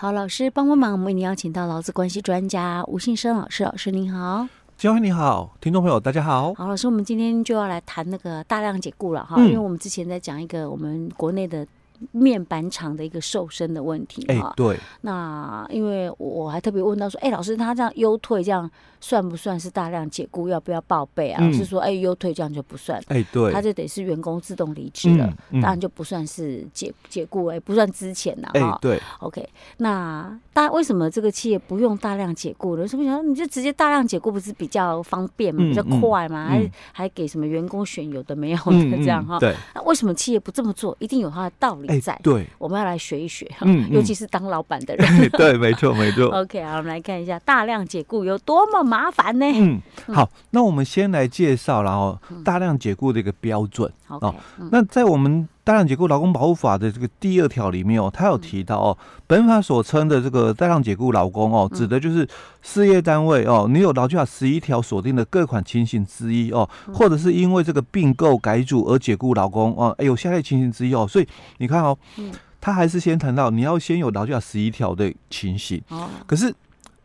好，老师帮帮忙，我们为您邀请到劳资关系专家吴信生老师，老师您好。嘉惠你好，听众朋友大家好。好，老师，我们今天就要来谈那个大量解雇了哈，嗯、因为我们之前在讲一个我们国内的。面板厂的一个瘦身的问题啊、欸，对。那因为我还特别问到说，哎、欸，老师，他这样优退这样算不算是大量解雇？要不要报备啊？嗯、是说，哎、欸，优退这样就不算？哎、欸，对。他就得是员工自动离职了，嗯嗯、当然就不算是解解雇，哎，不算之前呐，哈、欸。对。OK，那大为什么这个企业不用大量解雇呢？是不是想你就直接大量解雇不是比较方便嘛，比较快嘛？还、嗯、还给什么员工选有的没有的这样哈？对。那为什么企业不这么做？一定有它的道理在。欸、对。我们要来学一学，嗯，尤其是当老板的人。嗯、对，没错，没错。OK，好，我们来看一下大量解雇有多么麻烦呢？嗯，好，那我们先来介绍，然后大量解雇的一个标准。嗯、哦，那在我们大量解雇劳工保护法的这个第二条里面哦，它有提到哦，本法所称的这个大量解雇劳工哦，指的就是事业单位哦，你有劳基法十一条锁定的各款情形之一哦，或者是因为这个并购改组而解雇劳工哦，有下列情形之一哦，所以你看哦，嗯。他还是先谈到你要先有劳基法十一条的情形，哦，可是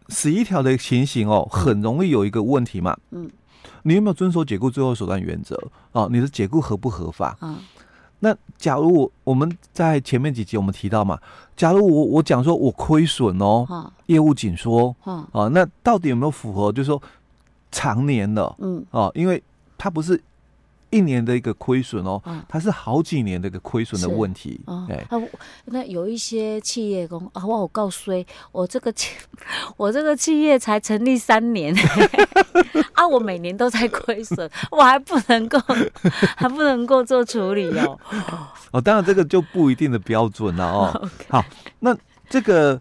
十一条的情形哦，很容易有一个问题嘛，嗯，你有没有遵守解雇最后手段原则？哦，你的解雇合不合法？嗯，那假如我我们在前面几集我们提到嘛，假如我我讲说我亏损哦，业务紧缩，哦，那到底有没有符合？就是说常年的，嗯，哦，因为它不是。一年的一个亏损哦，它是好几年的一个亏损的问题。哎，那有一些企业公啊，我告诉我这个企，我这个企业才成立三年，啊，我每年都在亏损，我还不能够，还不能够做处理哦。哦，当然这个就不一定的标准了哦。好，那这个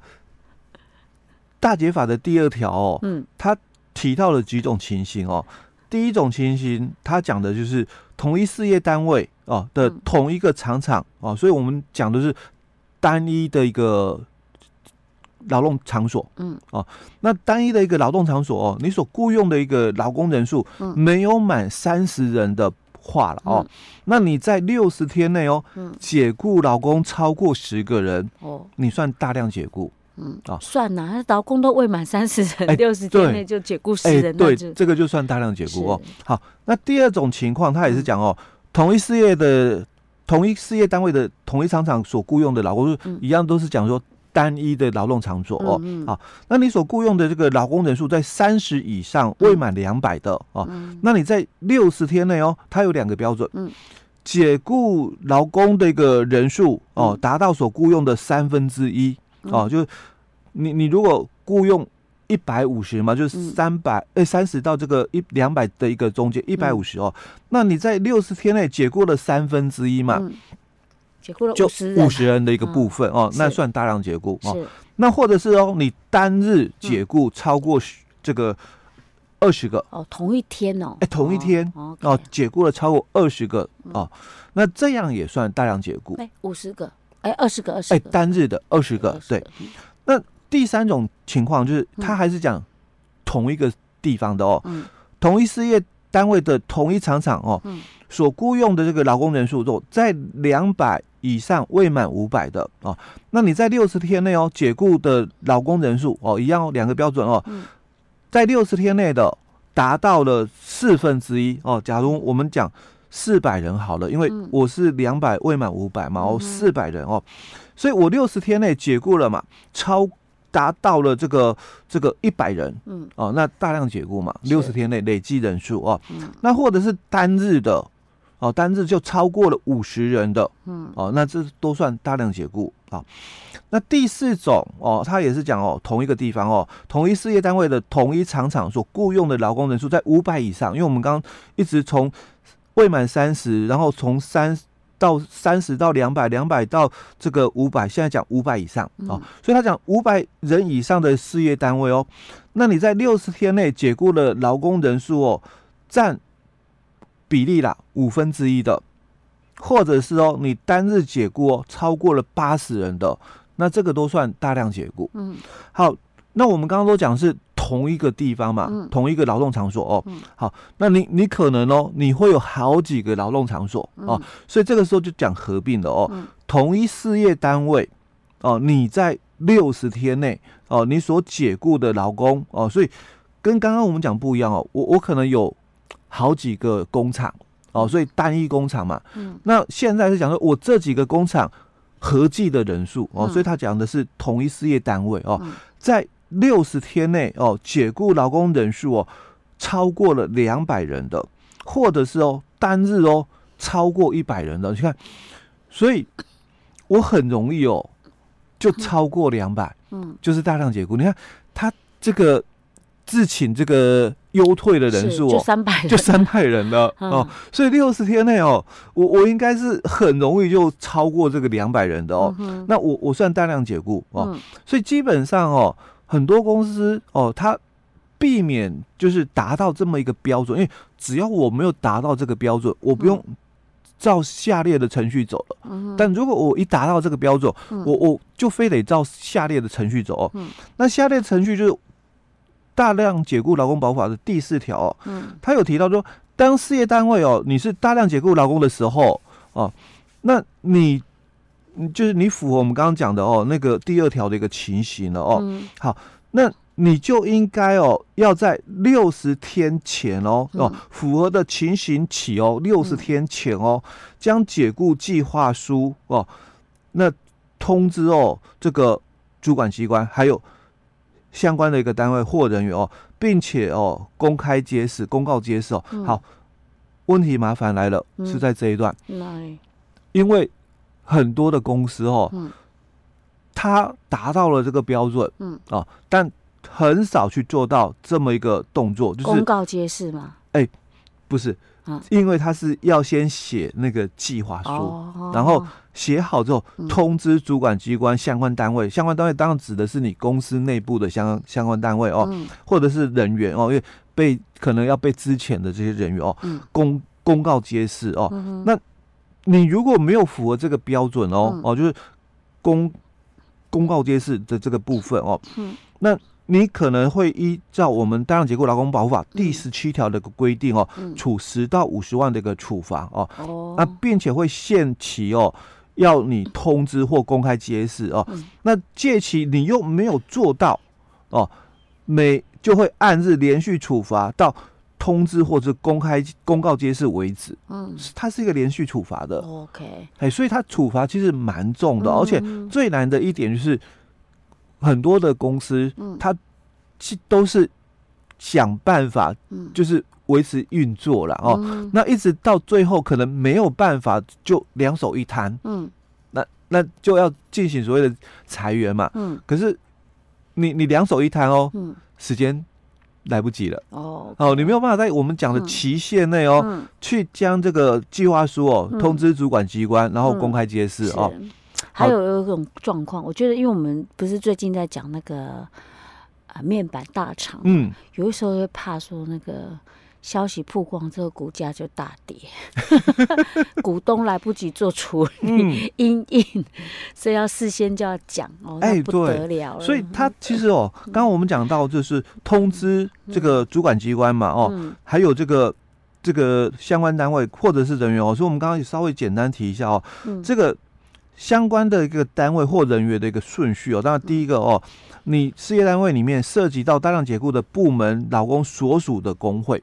大解法的第二条哦，嗯，它提到了几种情形哦。第一种情形，他讲的就是同一事业单位哦的同一个厂厂哦，所以我们讲的是单一的一个劳动场所，嗯。哦，那单一的一个劳动场所哦，你所雇佣的一个劳工人数没有满三十人的话了哦，那你在六十天内哦，解雇劳工超过十个人哦，你算大量解雇。嗯啊，算呐，他劳工都未满三十人，六十天内就解雇十人，对，这个就算大量解雇哦。好，那第二种情况，他也是讲哦，同一事业的同一事业单位的同一厂厂所雇佣的劳工，一样都是讲说单一的劳动场所哦。好，那你所雇佣的这个劳工人数在三十以上未满两百的哦，那你在六十天内哦，它有两个标准，嗯，解雇劳工的一个人数哦，达到所雇佣的三分之一。哦，就是你你如果雇佣一百五十嘛，就是三百哎三十到这个一两百的一个中间一百五十哦，那你在六十天内解雇了三分之一嘛，嗯、解雇了就五十人。的一个部分、嗯、哦，那算大量解雇哦。那或者是哦，你单日解雇超过这个二十个哦，同一天哦，哎同一天哦，哦解雇了超过二十个哦，那这样也算大量解雇，哎五十个。哎，二十个，二十个，哎，单日的二十个，对。那第三种情况就是，他还是讲同一个地方的哦，嗯、同一事业单位的同一厂厂哦，嗯、所雇佣的这个劳工人数，都在两百以上未满五百的哦，那你在六十天内哦解雇的劳工人数哦，一样两个标准哦，嗯、在六十天内的达到了四分之一哦。假如我们讲。四百人好了，因为我是两百未满五百嘛，哦，四百人哦，所以我六十天内解雇了嘛，超达到了这个这个一百人，嗯，哦，那大量解雇嘛，六十天内累计人数哦，那或者是单日的，哦，单日就超过了五十人的，嗯，哦，那这都算大量解雇。啊。那第四种哦，他也是讲哦，同一个地方哦，同一事业单位的同一厂厂所雇佣的劳工人数在五百以上，因为我们刚刚一直从。未满三十，然后从三到三十到两百，两百到这个五百，现在讲五百以上哦，所以他讲五百人以上的事业单位哦，那你在六十天内解雇了劳工人数哦，占比例啦五分之一的，或者是哦你单日解雇哦超过了八十人的，那这个都算大量解雇。嗯，好，那我们刚刚都讲是。同一个地方嘛，嗯、同一个劳动场所哦。嗯、好，那你你可能哦，你会有好几个劳动场所哦，嗯、所以这个时候就讲合并了哦。嗯、同一事业单位哦，你在六十天内哦，你所解雇的劳工哦，所以跟刚刚我们讲不一样哦，我我可能有好几个工厂哦，所以单一工厂嘛，嗯，那现在是讲说我这几个工厂合计的人数哦，所以他讲的是同一事业单位哦，在六十天内哦，解雇劳工人数哦超过了两百人的，或者是哦单日哦超过一百人的，你看，所以我很容易哦。就超过两百，嗯，就是大量解雇。你看他这个自请这个优退的人数哦，就三百，就三百人了 哦。所以六十天内哦，我我应该是很容易就超过这个两百人的哦。那我我算大量解雇哦，所以基本上哦，很多公司哦，他避免就是达到这么一个标准，因为只要我没有达到这个标准，我不用。照下列的程序走了，嗯、但如果我一达到这个标准，嗯、我我就非得照下列的程序走。嗯、那下列程序就是大量解雇劳工保法的第四条哦。嗯，他有提到说，当事业单位哦，你是大量解雇劳工的时候哦，那你就是你符合我们刚刚讲的哦，那个第二条的一个情形了哦。嗯、好，那。你就应该哦，要在六十天前哦哦，符合的情形起哦，六十天前哦，将解雇计划书哦，那通知哦这个主管机关还有相关的一个单位或人员哦，并且哦公开揭示、公告揭示哦。好，问题麻烦来了，是在这一段，因为很多的公司哦，他达到了这个标准，嗯。哦，但。很少去做到这么一个动作，就是公告揭示吗？哎、欸，不是，因为他是要先写那个计划书，哦、然后写好之后通知主管机关、相关单位，嗯、相关单位当然指的是你公司内部的相相关单位哦，嗯、或者是人员哦，因为被可能要被之前的这些人员哦，嗯、公公告揭示哦，嗯、那你如果没有符合这个标准哦，嗯、哦，就是公公告揭示的这个部分哦，嗯、那。你可能会依照我们大量结构劳工保护法第十七条的一个规定哦，嗯、处十到五十万的一个处罚哦，哦。那并且会限期哦，要你通知或公开揭示哦，嗯、那借期你又没有做到哦，每就会按日连续处罚到通知或者公开公告揭示为止，嗯，它是一个连续处罚的，OK，哎，所以它处罚其实蛮重的，嗯、而且最难的一点就是。很多的公司，嗯。他其都是想办法，就是维持运作了哦。那一直到最后，可能没有办法，就两手一摊。嗯，那那就要进行所谓的裁员嘛。嗯，可是你你两手一摊哦，嗯。时间来不及了。哦哦，你没有办法在我们讲的期限内哦，去将这个计划书哦通知主管机关，然后公开揭示哦。还有有一种状况，我觉得，因为我们不是最近在讲那个啊面板大厂，嗯，有的时候会怕说那个消息曝光，之后股价就大跌，股东来不及做处理，因应，所以要事先就要讲哦，哎不得了了。所以他其实哦，刚刚我们讲到就是通知这个主管机关嘛，哦，还有这个这个相关单位或者是人员哦，所以我们刚刚也稍微简单提一下哦，这个。相关的一个单位或人员的一个顺序哦，当然第一个哦，你事业单位里面涉及到大量解雇的部门劳工所属的工会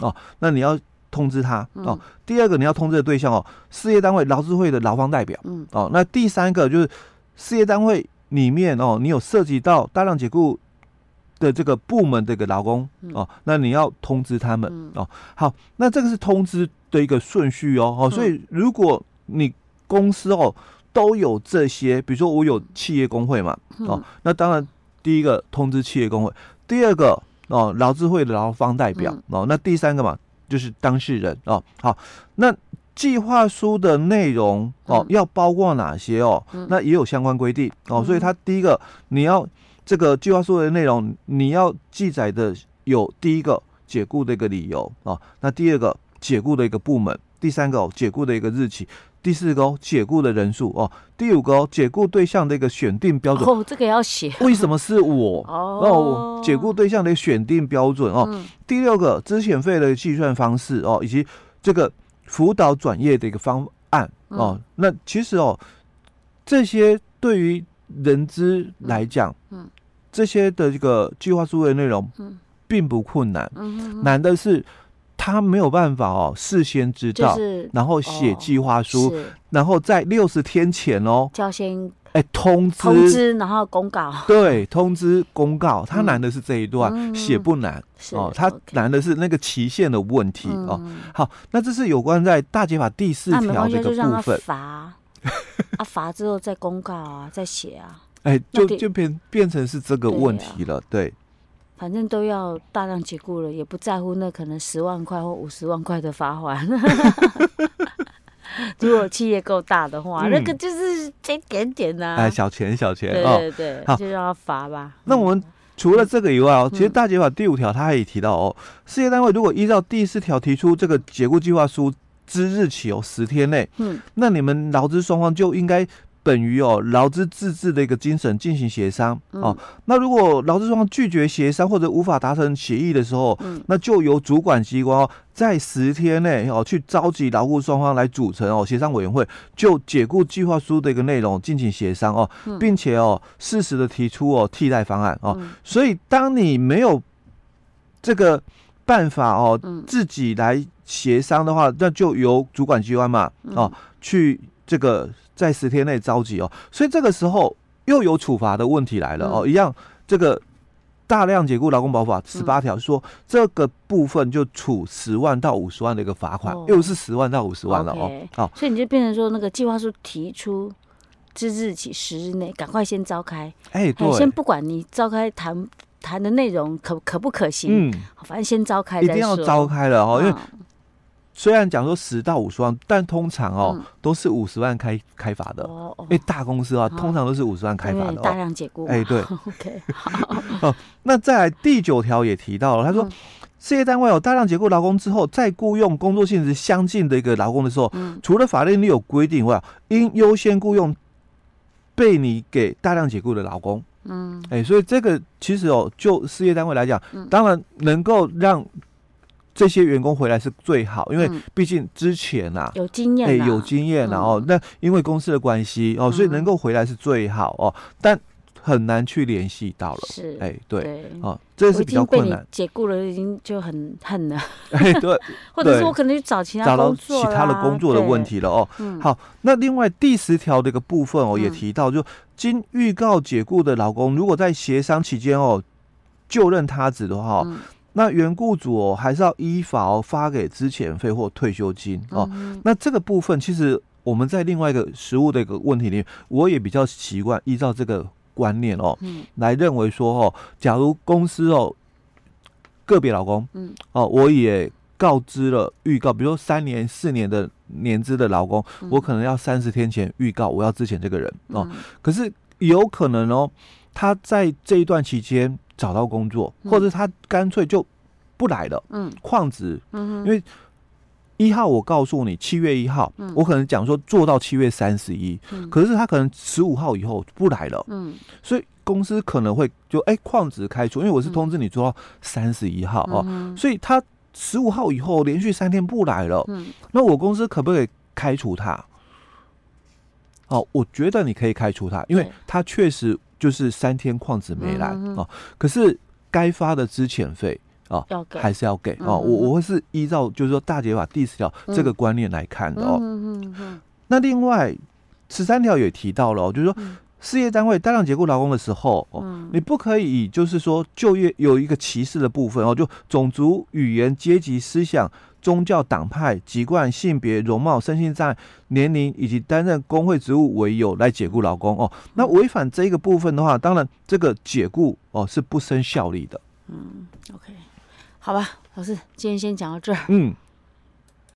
哦，那你要通知他哦。第二个你要通知的对象哦，事业单位劳资会的劳方代表哦。那第三个就是事业单位里面哦，你有涉及到大量解雇的这个部门的一个劳工哦，那你要通知他们哦。好，那这个是通知的一个顺序哦哦，所以如果你公司哦。都有这些，比如说我有企业工会嘛，哦，那当然第一个通知企业工会，第二个哦劳资会的劳方代表哦，那第三个嘛就是当事人哦。好，那计划书的内容哦要包括哪些哦？那也有相关规定哦，所以它第一个你要这个计划书的内容你要记载的有第一个解雇的一个理由哦，那第二个解雇的一个部门，第三个解雇的一个日期。第四个哦，解雇的人数哦。第五个哦，解雇对象的一个选定标准哦，这个要写。为什么是我哦？解雇对象的选定标准哦。嗯、第六个，资遣费的计算方式哦，以及这个辅导转业的一个方案哦。嗯、那其实哦，这些对于人资来讲，嗯，嗯这些的这个计划书的内容，嗯，并不困难，难的是他没有办法哦，事先知道，就是、然后写计划书，哦、然后在六十天前哦，就要先。哎，通知，通知，然后公告。对，通知公告，他难的是这一段，写不难哦，他难的是那个期限的问题哦。好，那这是有关在大解法第四条这个部分。罚 啊，罚之后再公告啊，再写啊。哎，就就变变成是这个问题了，对。反正都要大量解雇了，也不在乎那可能十万块或五十万块的罚款。如果企业够大的话，嗯、那个就是这一点点呐、啊，哎，小钱小钱，对对对，哦、就让他罚吧。那我们除了这个以外哦，嗯、其实大解法第五条他也提到哦，事业单位如果依照第四条提出这个解雇计划书之日起哦十天内，嗯，那你们劳资双方就应该。本于哦劳资自治的一个精神进行协商哦。那如果劳资双方拒绝协商或者无法达成协议的时候，嗯，那就由主管机关哦在十天内哦去召集劳雇双方来组成哦协商委员会，就解雇计划书的一个内容进行协商哦，并且哦适时的提出哦替代方案哦。所以当你没有这个办法哦自己来协商的话，那就由主管机关嘛哦去这个。在十天内召集哦，所以这个时候又有处罚的问题来了哦，嗯、一样这个大量解雇劳工保法十八条说这个部分就处十万到五十万的一个罚款，哦、又是十万到五十万了哦。好所以你就变成说那个计划书提出之日起十日内赶快先召开，哎，对，先不管你召开谈谈的内容可可不可行，嗯，反正先召开，一定要召开了哦，因为。虽然讲说十到五十万，但通常哦都是五十万开开罚的，因为大公司啊通常都是五十万开罚的，大量解雇。哎，对，OK，好。那再来第九条也提到了，他说事业单位有大量解雇劳工之后，再雇佣工作性质相近的一个劳工的时候，除了法律里有规定外，应优先雇佣被你给大量解雇的劳工。嗯，哎，所以这个其实哦，就事业单位来讲，当然能够让。这些员工回来是最好，因为毕竟之前啊有经验，哎有经验，然后那因为公司的关系哦，所以能够回来是最好哦，但很难去联系到了，是哎对哦，这是比较困难。解雇了已经就很恨了，哎对，或者是我可能去找其他找到其他的工作的问题了哦。好，那另外第十条的一个部分哦也提到，就经预告解雇的劳工，如果在协商期间哦就任他职的话。那原雇主哦，还是要依法哦发给资遣费或退休金哦。嗯、那这个部分，其实我们在另外一个实务的一个问题里面，我也比较习惯依照这个观念哦，嗯、来认为说哦，假如公司哦个别老公，嗯，哦，我也告知了预告，比如说三年、四年的年资的劳工，嗯、我可能要三十天前预告我要之前这个人哦。嗯、可是有可能哦，他在这一段期间。找到工作，或者他干脆就不来了。嗯，旷职。因为一号我告诉你七月一号，嗯，我可能讲说做到七月三十一，嗯，可是他可能十五号以后不来了。嗯，所以公司可能会就哎旷职开除，因为我是通知你做到三十一号哦，嗯，所以他十五号以后连续三天不来了。嗯，那我公司可不可以开除他？哦，我觉得你可以开除他，因为他确实。就是三天旷职没来哦，可是该发的资遣费哦，还是要给哦。我我会是依照就是说大解法第十条这个观念来看的哦。那另外十三条也提到了，就是说事业单位大量解雇劳工的时候哦，你不可以就是说就业有一个歧视的部分哦，就种族、语言、阶级、思想。宗教、党派、籍贯、性别、容貌、身心障碍、年龄以及担任工会职务为由来解雇劳工哦，那违反这一个部分的话，当然这个解雇哦是不生效力的。嗯，OK，好吧，老师，今天先讲到这儿。嗯，